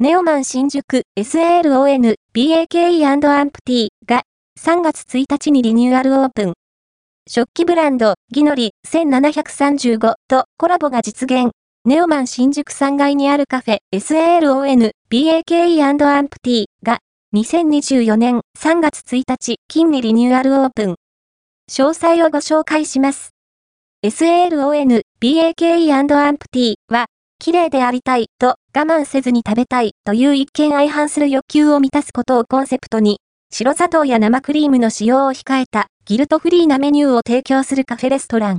ネオマン新宿 SALON BAKE&AMPT が3月1日にリニューアルオープン。食器ブランドギノリ1735とコラボが実現。ネオマン新宿3階にあるカフェ SALON BAKE&AMPT が2024年3月1日金にリニューアルオープン。詳細をご紹介します。SALON BAKE&AMPT は綺麗でありたいと我慢せずに食べたいという一見相反する欲求を満たすことをコンセプトに、白砂糖や生クリームの使用を控えたギルトフリーなメニューを提供するカフェレストラン。